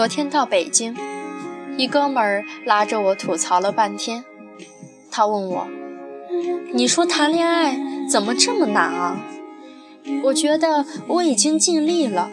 昨天到北京，一哥们儿拉着我吐槽了半天。他问我：“你说谈恋爱怎么这么难啊？”我觉得我已经尽力了，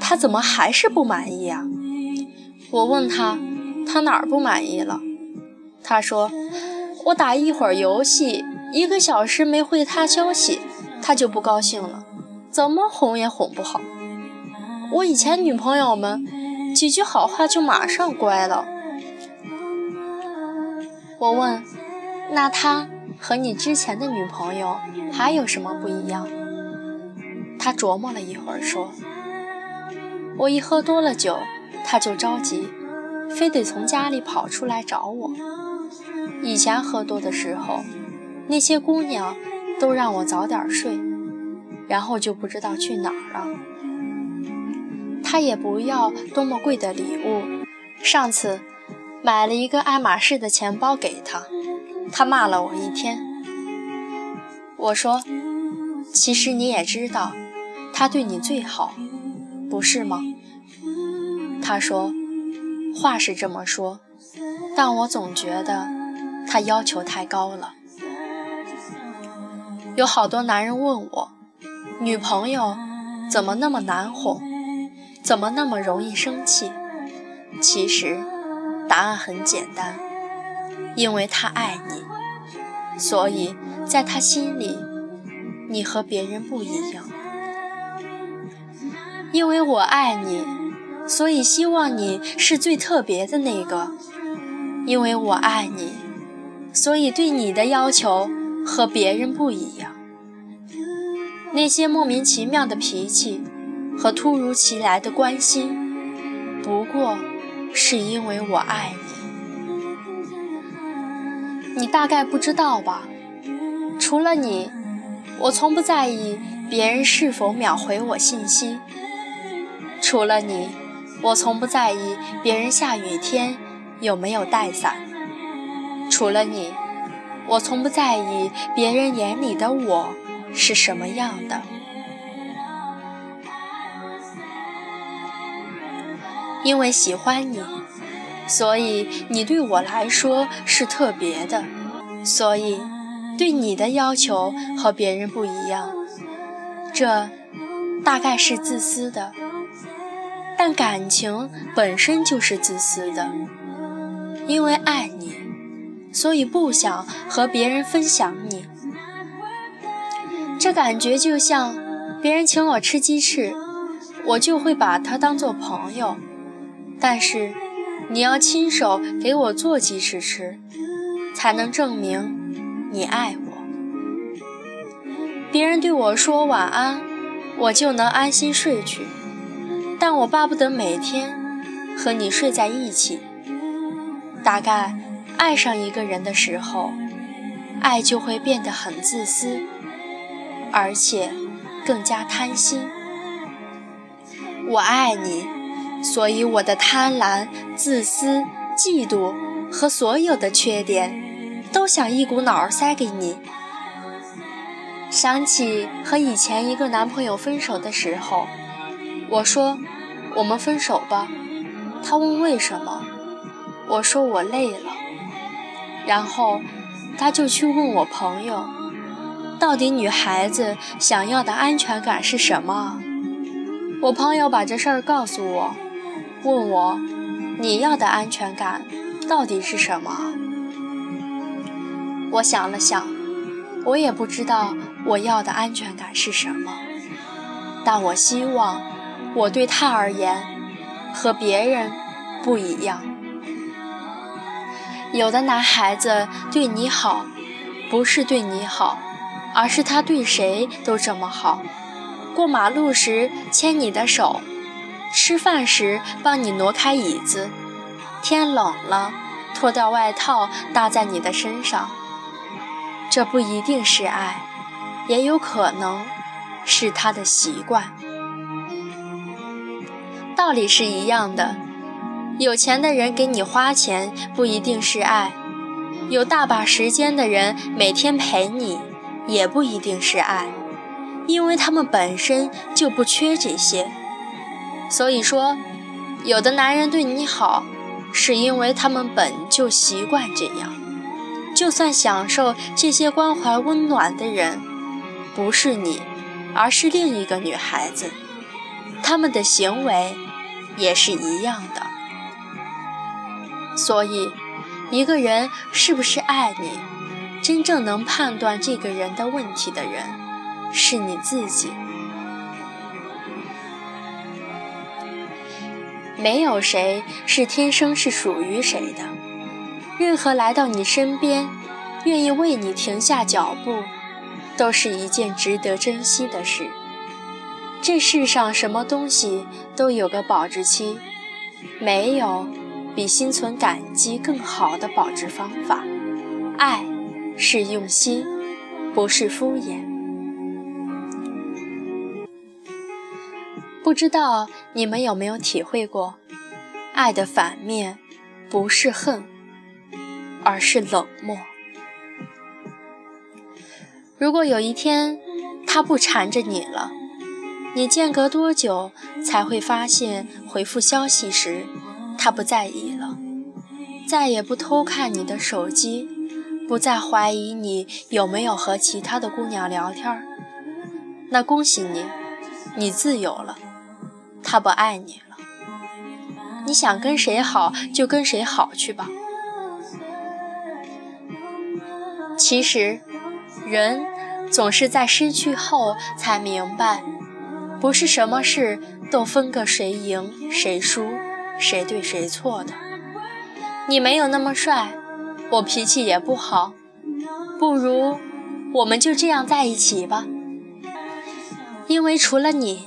他怎么还是不满意啊？我问他，他哪儿不满意了？他说：“我打一会儿游戏，一个小时没回他消息，他就不高兴了，怎么哄也哄不好。我以前女朋友们几句好话就马上乖了。”我问：“那他和你之前的女朋友还有什么不一样？”他琢磨了一会儿，说：“我一喝多了酒，他就着急，非得从家里跑出来找我。以前喝多的时候，那些姑娘都让我早点睡，然后就不知道去哪儿了。他也不要多么贵的礼物，上次买了一个爱马仕的钱包给他，他骂了我一天。我说，其实你也知道。”他对你最好，不是吗？他说，话是这么说，但我总觉得他要求太高了。有好多男人问我，女朋友怎么那么难哄，怎么那么容易生气？其实答案很简单，因为他爱你，所以在他心里，你和别人不一样。因为我爱你，所以希望你是最特别的那个。因为我爱你，所以对你的要求和别人不一样。那些莫名其妙的脾气和突如其来的关心，不过是因为我爱你。你大概不知道吧？除了你，我从不在意别人是否秒回我信息。除了你，我从不在意别人下雨天有没有带伞。除了你，我从不在意别人眼里的我是什么样的。因为喜欢你，所以你对我来说是特别的，所以对你的要求和别人不一样。这大概是自私的。但感情本身就是自私的，因为爱你，所以不想和别人分享你。这感觉就像别人请我吃鸡翅，我就会把他当做朋友；但是你要亲手给我做鸡翅吃，才能证明你爱我。别人对我说晚安，我就能安心睡去。但我巴不得每天和你睡在一起。大概爱上一个人的时候，爱就会变得很自私，而且更加贪心。我爱你，所以我的贪婪、自私、嫉妒和所有的缺点，都想一股脑儿塞给你。想起和以前一个男朋友分手的时候。我说：“我们分手吧。”他问为什么，我说我累了。然后他就去问我朋友：“到底女孩子想要的安全感是什么？”我朋友把这事儿告诉我，问我：“你要的安全感到底是什么？”我想了想，我也不知道我要的安全感是什么，但我希望。我对他而言，和别人不一样。有的男孩子对你好，不是对你好，而是他对谁都这么好。过马路时牵你的手，吃饭时帮你挪开椅子，天冷了脱掉外套搭在你的身上。这不一定是爱，也有可能是他的习惯。道理是一样的，有钱的人给你花钱不一定是爱，有大把时间的人每天陪你也不一定是爱，因为他们本身就不缺这些。所以说，有的男人对你好，是因为他们本就习惯这样。就算享受这些关怀温暖的人，不是你，而是另一个女孩子，他们的行为也是一样的。所以，一个人是不是爱你，真正能判断这个人的问题的人，是你自己。没有谁是天生是属于谁的，任何来到你身边，愿意为你停下脚步，都是一件值得珍惜的事。这世上什么东西都有个保质期，没有比心存感激更好的保质方法。爱是用心，不是敷衍。不知道你们有没有体会过，爱的反面不是恨，而是冷漠。如果有一天他不缠着你了，你间隔多久才会发现回复消息时他不在意了，再也不偷看你的手机，不再怀疑你有没有和其他的姑娘聊天？那恭喜你，你自由了。他不爱你了，你想跟谁好就跟谁好去吧。其实，人总是在失去后才明白，不是什么事都分个谁赢谁输，谁对谁错的。你没有那么帅，我脾气也不好，不如我们就这样在一起吧。因为除了你，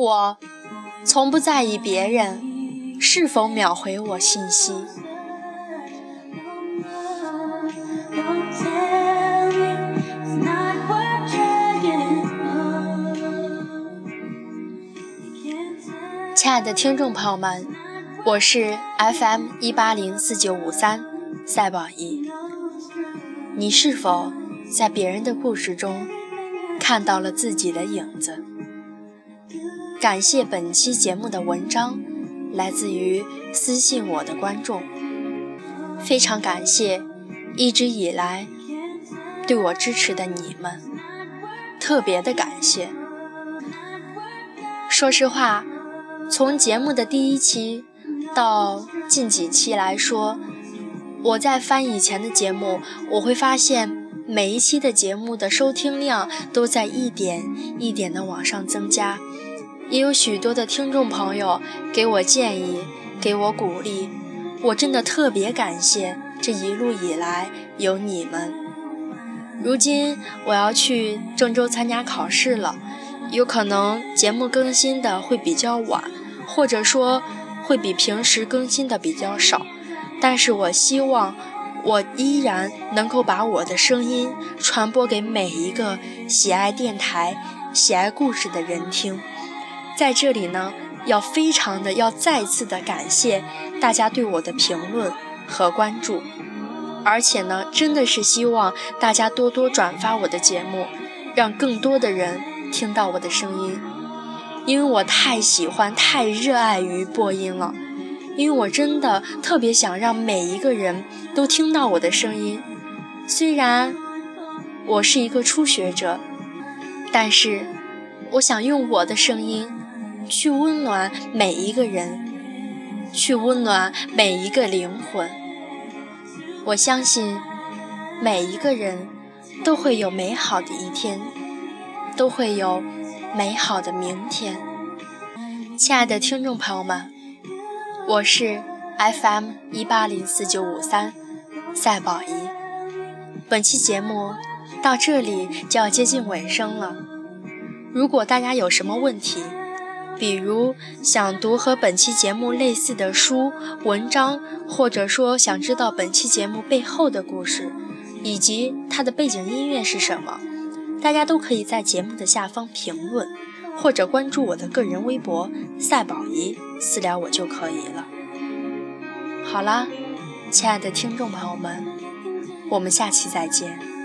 我。从不在意别人是否秒回我信息。亲爱的听众朋友们，我是 FM 一八零四九五三赛宝仪。你是否在别人的故事中看到了自己的影子？感谢本期节目的文章来自于私信我的观众，非常感谢一直以来对我支持的你们，特别的感谢。说实话，从节目的第一期到近几期来说，我在翻以前的节目，我会发现每一期的节目的收听量都在一点一点的往上增加。也有许多的听众朋友给我建议，给我鼓励，我真的特别感谢这一路以来有你们。如今我要去郑州参加考试了，有可能节目更新的会比较晚，或者说会比平时更新的比较少，但是我希望我依然能够把我的声音传播给每一个喜爱电台、喜爱故事的人听。在这里呢，要非常的要再次的感谢大家对我的评论和关注，而且呢，真的是希望大家多多转发我的节目，让更多的人听到我的声音，因为我太喜欢、太热爱于播音了，因为我真的特别想让每一个人都听到我的声音。虽然我是一个初学者，但是我想用我的声音。去温暖每一个人，去温暖每一个灵魂。我相信每一个人都会有美好的一天，都会有美好的明天。亲爱的听众朋友们，我是 FM 一八零四九五三赛宝仪。本期节目到这里就要接近尾声了。如果大家有什么问题，比如想读和本期节目类似的书、文章，或者说想知道本期节目背后的故事，以及它的背景音乐是什么，大家都可以在节目的下方评论，或者关注我的个人微博“赛宝仪”私聊我就可以了。好啦，亲爱的听众朋友们，我们下期再见。